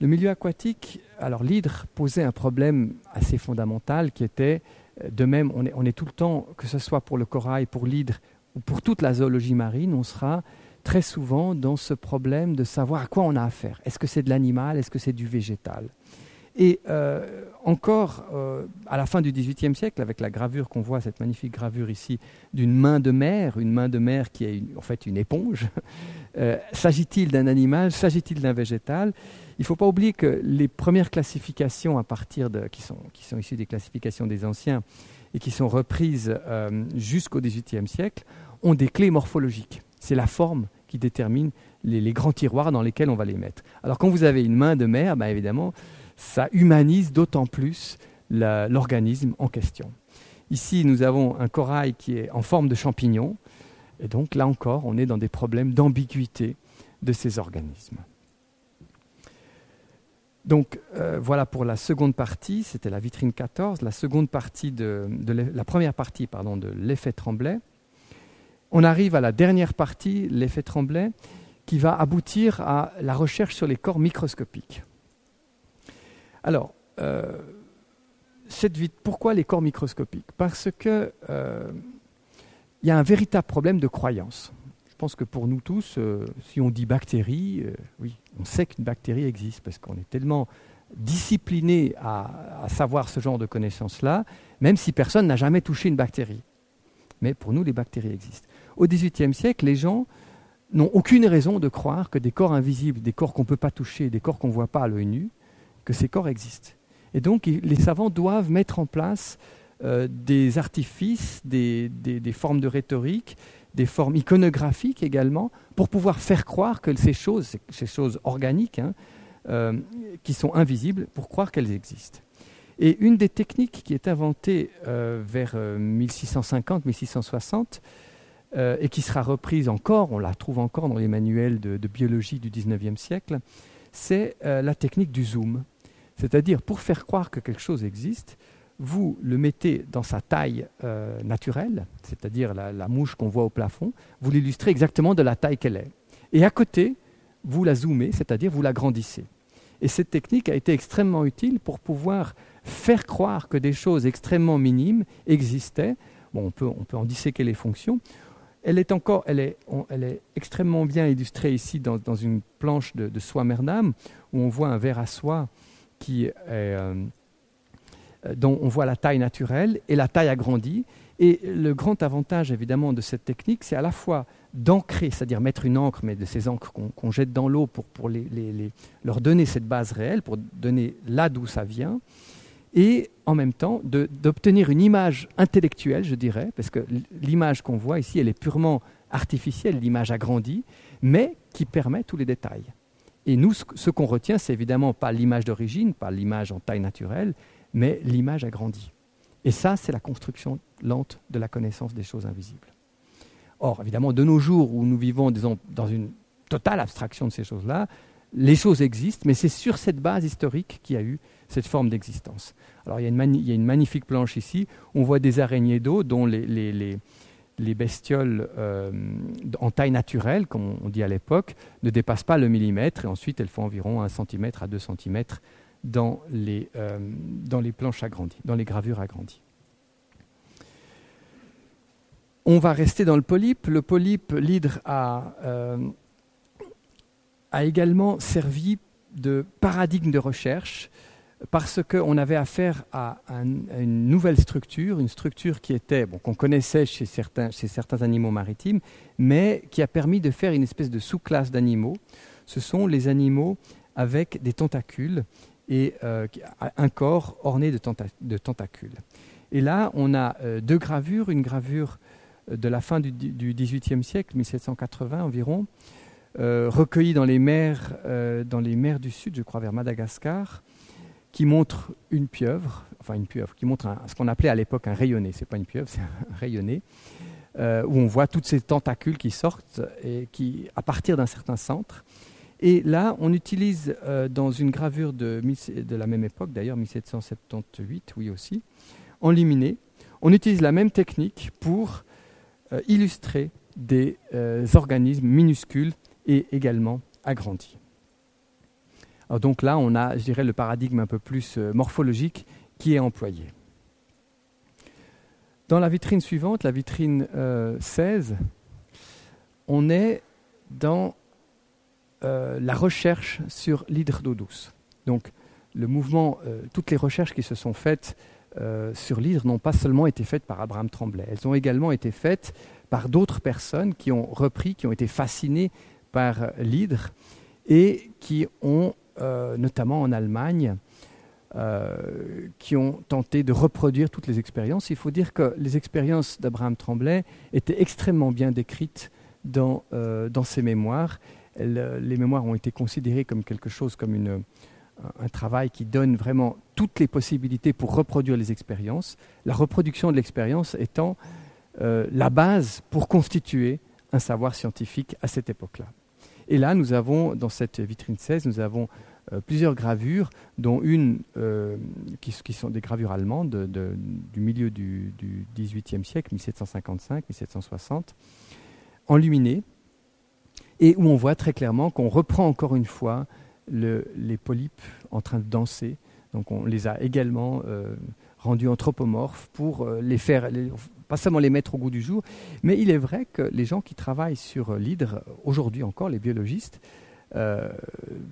Le milieu aquatique, alors l'hydre posait un problème assez fondamental qui était, de même, on est tout le temps, que ce soit pour le corail, pour l'hydre ou pour toute la zoologie marine, on sera très souvent dans ce problème de savoir à quoi on a affaire. Est-ce que c'est de l'animal? Est-ce que c'est du végétal? Et euh, encore euh, à la fin du XVIIIe siècle, avec la gravure qu'on voit, cette magnifique gravure ici, d'une main de mer, une main de mer qui est en fait une éponge, euh, s'agit-il d'un animal, s'agit-il d'un végétal? Il ne faut pas oublier que les premières classifications à partir de, qui sont issues des classifications des anciens et qui sont reprises jusqu'au XVIIIe siècle ont des clés morphologiques. C'est la forme qui détermine les, grands tiroirs dans lesquels on va les mettre. Alors quand vous avez une main de mer, bah, évidemment, ça humanise d'autant plus l'organisme en question. Ici, nous avons un corail qui est en forme de champignon, et donc là encore, on est dans des problèmes d'ambiguïté de ces organismes. Donc euh, voilà pour la seconde partie, c'était la vitrine 14, la seconde partie de, la première partie de l'effet Tremblay. On arrive à la dernière partie, l'effet Tremblay, qui va aboutir à la recherche sur les corps microscopiques. Alors, euh, cette pourquoi les corps microscopiques? Parce que euh, il y a un véritable problème de croyance. Je pense que pour nous tous, euh, si on dit bactérie, oui, on sait qu'une bactérie existe parce qu'on est tellement discipliné à, savoir ce genre de connaissances-là, même si personne n'a jamais touché une bactérie. Mais pour nous, les bactéries existent. Au XVIIIe siècle, les gens n'ont aucune raison de croire que des corps invisibles, des corps qu'on ne peut pas toucher, des corps qu'on ne voit pas à l'œil nu, que ces corps existent. Et donc, les savants doivent mettre en place euh, des artifices, des, formes de rhétorique, des formes iconographiques également, pour pouvoir faire croire que ces choses, ces choses organiques, hein, euh, qui sont invisibles, pour croire qu'elles existent. Et une des techniques qui est inventée euh, vers 1650-1660, et qui sera reprise encore, on la trouve encore dans les manuels de, biologie du 19e siècle, c'est la technique du zoom. C'est-à-dire, pour faire croire que quelque chose existe, vous le mettez dans sa taille euh, naturelle, c'est-à-dire la, mouche qu'on voit au plafond, vous l'illustrez exactement de la taille qu'elle est. Et à côté, vous la zoomez, c'est-à-dire vous la grandissez. Et cette technique a été extrêmement utile pour pouvoir faire croire que des choses extrêmement minimes existaient. Bon, on peut, on peut en disséquer les fonctions. Elle est encore, elle est, elle est extrêmement bien illustrée ici dans, une planche de, soie Mernam, où on voit un verre à soie qui est... Euh, euh, dont on voit la taille naturelle et la taille agrandie. Et le grand avantage évidemment de cette technique, c'est à la fois d'ancrer, c'est-à-dire mettre une encre, mais de ces encres qu'on jette dans l'eau pour, pour les, leur donner cette base réelle, pour donner là d'où ça vient, et en même temps d'obtenir une image intellectuelle, je dirais, parce que l'image qu'on voit ici, elle est purement artificielle, l'image agrandie, mais qui permet tous les détails. Et nous, ce qu'on retient, c'est évidemment pas l'image d'origine, pas l'image en taille naturelle, mais l'image a grandi. Et ça, c'est la construction lente de la connaissance des choses invisibles. Or, évidemment, de nos jours où nous vivons dans une totale abstraction de ces choses-là, les choses existent, mais c'est sur cette base historique qu'il y a eu cette forme d'existence. Alors, il y, a une magnifique planche ici, on voit des araignées d'eau dont les, les, les, bestioles euh, en taille naturelle, comme on dit à l'époque, ne dépassent pas le millimètre, et ensuite elles font environ 1 cm à 2 cm dans les, euh, dans les planches agrandies, dans les gravures agrandies. On va rester dans le polype. Le polype, l'hydre a, euh, a également servi de paradigme de recherche parce qu'on avait affaire à, une nouvelle structure, une structure qui était, bon, qu'on connaissait chez certains, chez certains animaux maritimes, mais qui a permis de faire une espèce de sous-classe d'animaux. Ce sont les animaux avec des tentacules et euh, un corps orné de, tentacules. Et là, on a euh, deux gravures, une gravure euh, de la fin du, XVIIIe siècle, 1780 environ, recueillie dans les, mers, dans les mers du Sud, je crois vers Madagascar, qui montre une pieuvre, enfin une pieuvre, qui montre ce qu'on appelait à l'époque un rayonné, c'est pas une pieuvre, c'est un rayonné, où on voit toutes ces tentacules qui sortent et qui, à partir d'un certain centre, et là, on utilise euh, dans une gravure de, la même époque, d'ailleurs 1778, oui aussi, enluminée, on utilise la même technique pour euh, illustrer des euh, organismes minuscules et également agrandis. Alors donc là, on a, je dirais, le paradigme un peu plus morphologique qui est employé. Dans la vitrine suivante, la vitrine 16, on est dans euh, la recherche sur l'hydre d'eau douce. Donc, le mouvement, euh, toutes les recherches qui se sont faites euh, sur l'hydre n'ont pas seulement été faites par Abraham Tremblay, elles ont également été faites par d'autres personnes qui ont repris, qui ont été fascinées par l'hydre et qui ont, notamment en Allemagne, qui ont tenté de reproduire toutes les expériences. Il faut dire que les expériences d'Abraham Tremblay étaient extrêmement bien décrites dans, dans ses mémoires les mémoires ont été considérées comme quelque chose, comme un travail qui donne vraiment toutes les possibilités pour reproduire les expériences, la reproduction de l'expérience étant euh, la base pour constituer un savoir scientifique à cette époque-là. Et là, nous avons, dans cette vitrine 16, nous avons euh, plusieurs gravures, dont une euh, qui, sont des gravures allemandes du milieu du, XVIIIe siècle, 1755-1760, enluminées, et où on voit très clairement qu'on reprend encore une fois les polypes en train de danser. Donc on les a également euh, rendus anthropomorphes pour les faire, pas seulement les mettre au goût du jour, mais il est vrai que les gens qui travaillent sur l'hydre, aujourd'hui encore, les biologistes, euh,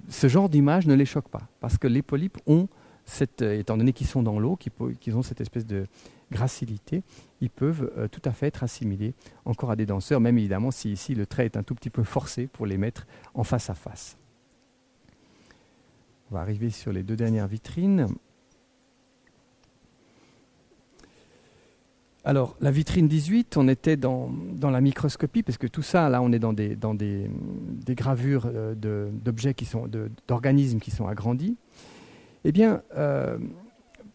ce genre d'image ne les choque pas, parce que les polypes ont, cette, euh, étant donné qu'ils sont dans l'eau, qu'ils ont cette espèce de gracilité, ils peuvent euh, tout à fait être assimilés encore à des danseurs, même évidemment si ici le trait est un tout petit peu forcé pour les mettre en face à face. On va arriver sur les deux dernières vitrines. Alors, la vitrine 18, on était dans, la microscopie, parce que tout ça, là, on est dans des, dans des, gravures euh, d'objets qui sont, d'organismes qui sont agrandis. Eh bien, euh,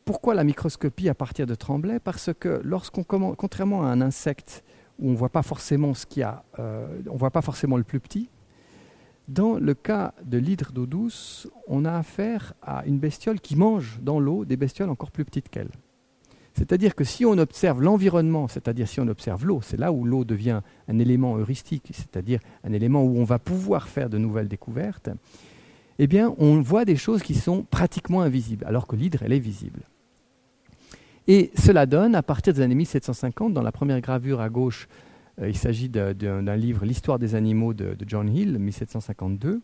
pourquoi la microscopie à partir de Tremblay? Parce que lorsqu'on contrairement à un insecte où on ne voit pas forcément ce qu'il a, euh, on voit pas forcément le plus petit, dans le cas de l'hydre d'eau douce, on a affaire à une bestiole qui mange dans l'eau des bestioles encore plus petites qu'elle. C'est-à-dire que si on observe l'environnement, c'est-à-dire si on observe l'eau, c'est là où l'eau devient un élément heuristique, c'est-à-dire un élément où on va pouvoir faire de nouvelles découvertes, eh bien, on voit des choses qui sont pratiquement invisibles, alors que l'hydre, elle est visible. Et cela donne, à partir des années 1750, dans la première gravure à gauche, euh, il s'agit d'un livre L'histoire des animaux de, de John Hill, 1752,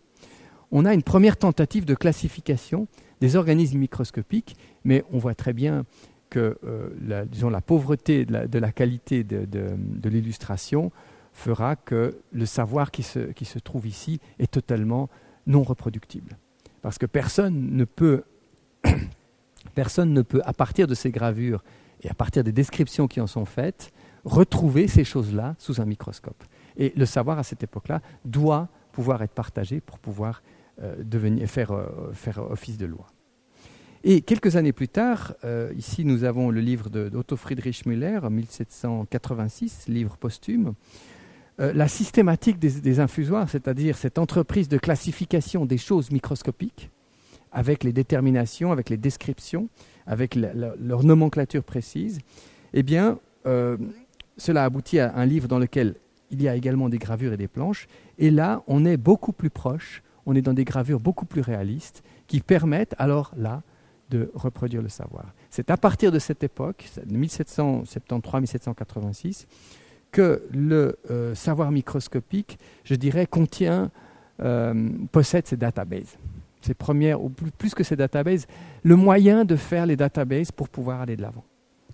on a une première tentative de classification des organismes microscopiques, mais on voit très bien que euh, la, disons, la pauvreté de la, qualité de, l'illustration fera que le savoir qui se, qui se trouve ici est totalement non reproductible. Parce que personne ne peut, personne ne peut, à partir de ces gravures et à partir des descriptions qui en sont faites, retrouver ces choses-là sous un microscope. Et le savoir à cette époque-là doit pouvoir être partagé pour pouvoir euh, devenir, faire, euh, faire office de loi. Et quelques années plus tard, euh, ici nous avons le livre d'Otto Friedrich Müller, 1786, livre posthume, euh, la systématique des, infusoires, c'est-à-dire cette entreprise de classification des choses microscopiques, avec les déterminations, avec les descriptions, avec leur nomenclature précise, eh bien, euh, cela aboutit à un livre dans lequel il y a également des gravures et des planches. Et là, on est beaucoup plus proche, on est dans des gravures beaucoup plus réalistes, qui permettent alors là de reproduire le savoir. C'est à partir de cette époque, 1773-1786, que le euh, savoir microscopique, je dirais, contient, euh, possède ces databases. Ces premières, ou plus que ces databases, le moyen de faire les databases pour pouvoir aller de l'avant.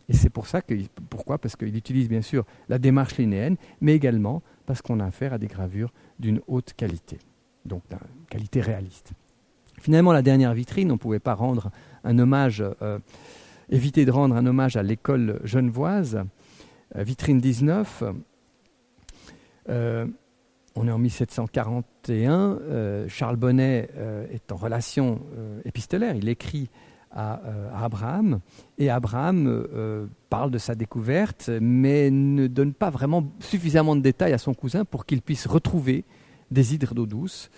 Et c'est pour ça que, pourquoi? Parce qu'il utilise bien sûr la démarche linéenne, mais également parce qu'on a affaire à des gravures d'une haute qualité, donc d'une qualité réaliste. Finalement, la dernière vitrine, on ne pouvait pas rendre un hommage, euh, éviter de rendre un hommage à l'école genevoise, euh, vitrine 19. Euh, on est en 1741. Charles Bonnet est en relation épistolaire. Il écrit à, Abraham et Abraham parle de sa découverte, mais ne donne pas vraiment suffisamment de détails à son cousin pour qu'il puisse retrouver des hydres d'eau douce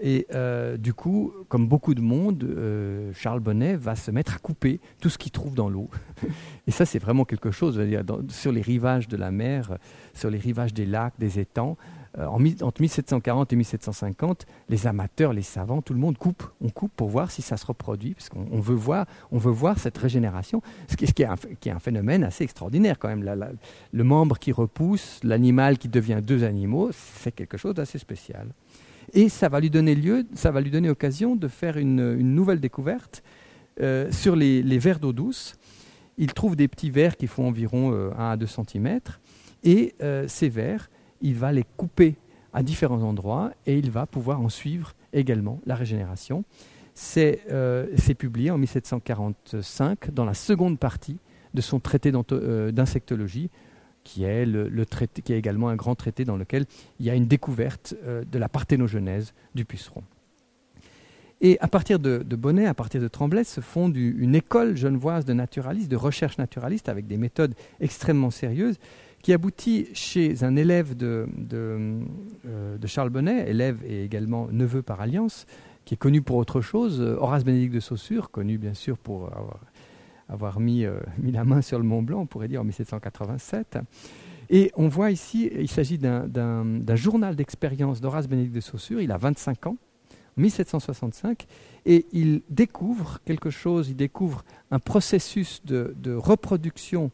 et euh, du coup, comme beaucoup de monde, euh, Charles Bonnet va se mettre à couper tout ce qu'il trouve dans l'eau. et ça, c'est vraiment quelque chose, sur les rivages de la mer, sur les rivages des lacs, des étangs. Euh, entre 1740 et 1750, les amateurs, les savants, tout le monde coupe. On coupe pour voir si ça se reproduit, parce qu'on veut voir, on veut voir cette régénération, ce qui est un phénomène assez extraordinaire quand même. le membre qui repousse, l'animal qui devient deux animaux, c'est quelque chose d'assez spécial. Et ça va lui donner lieu, ça va lui donner occasion de faire une, nouvelle découverte euh, sur les, vers d'eau douce. Il trouve des petits vers qui font environ 1 euh, à 2 cm. Et euh, ces vers, il va les couper à différents endroits et il va pouvoir en suivre également la régénération. C'est publié en 1745 dans la seconde partie de son traité d'insectologie qui est, le, également un grand traité dans lequel il y a une découverte euh, de la parthénogenèse du puceron. Et à partir de, Bonnet, à partir de Tremblay, se fonde une école genevoise de naturalistes, de recherche naturaliste, avec des méthodes extrêmement sérieuses, qui aboutit chez un élève de, euh, Charles Bonnet, élève et également neveu par alliance, qui est connu pour autre chose, Horace Bénédicte de Saussure, connu bien sûr pour avoir, mis, euh, mis, la main sur le Mont Blanc, on pourrait dire en 1787. Et on voit ici, il s'agit d'un journal d'expérience d'Horace Bénédicte de Saussure, il a 25 ans, 1765, et il découvre quelque chose, il découvre un processus de, reproduction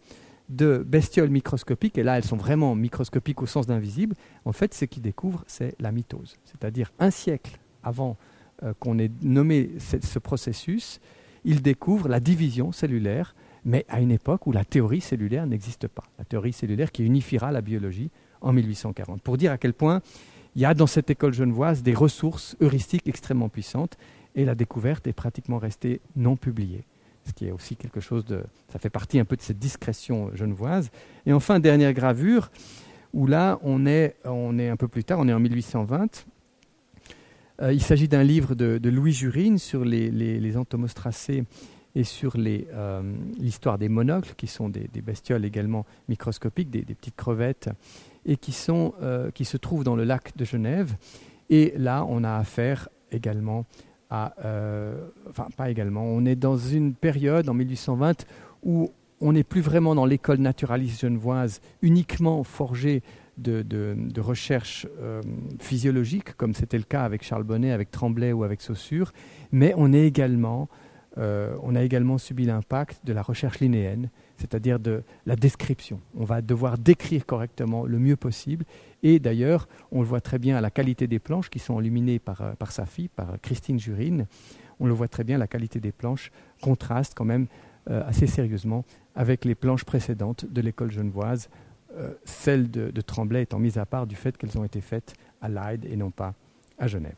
de bestioles microscopiques, et là elles sont vraiment microscopiques au sens d'invisible, en fait ce qu'il découvre c'est la mitose. C'est-à-dire un siècle avant euh, qu'on ait nommé ce, processus, il découvre la division cellulaire, mais à une époque où la théorie cellulaire n'existe pas. La théorie cellulaire qui unifiera la biologie en 1840. Pour dire à quel point il y a dans cette école genevoise des ressources heuristiques extrêmement puissantes et la découverte est pratiquement restée non publiée. Ce qui est aussi quelque chose de. Ça fait partie un peu de cette discrétion genevoise. Et enfin, dernière gravure, où là, on est, on est un peu plus tard, on est en 1820. Euh, il s'agit d'un livre de, Louis Jurine sur les, les, entomostracées et sur euh, l'histoire des monocles, qui sont des, bestioles également microscopiques, des, petites crevettes et qui, sont, euh, qui se trouvent dans le lac de Genève. Et là, on a affaire également à... Enfin, pas également, on est dans une période, en 1820, où on n'est plus vraiment dans l'école naturaliste genevoise uniquement forgée de, recherche euh, physiologique, comme c'était le cas avec Charles Bonnet, avec Tremblay ou avec Saussure, mais on, est également, on a également subi l'impact de la recherche linéenne, c'est-à-dire de la description. On va devoir décrire correctement le mieux possible. Et d'ailleurs, on le voit très bien à la qualité des planches qui sont illuminées par, euh, par sa fille, par Christine Jurine. On le voit très bien, la qualité des planches contraste quand même euh, assez sérieusement avec les planches précédentes de l'école genevoise, euh, celles de, de Tremblay étant mises à part du fait qu'elles ont été faites à Leyde et non pas à Genève.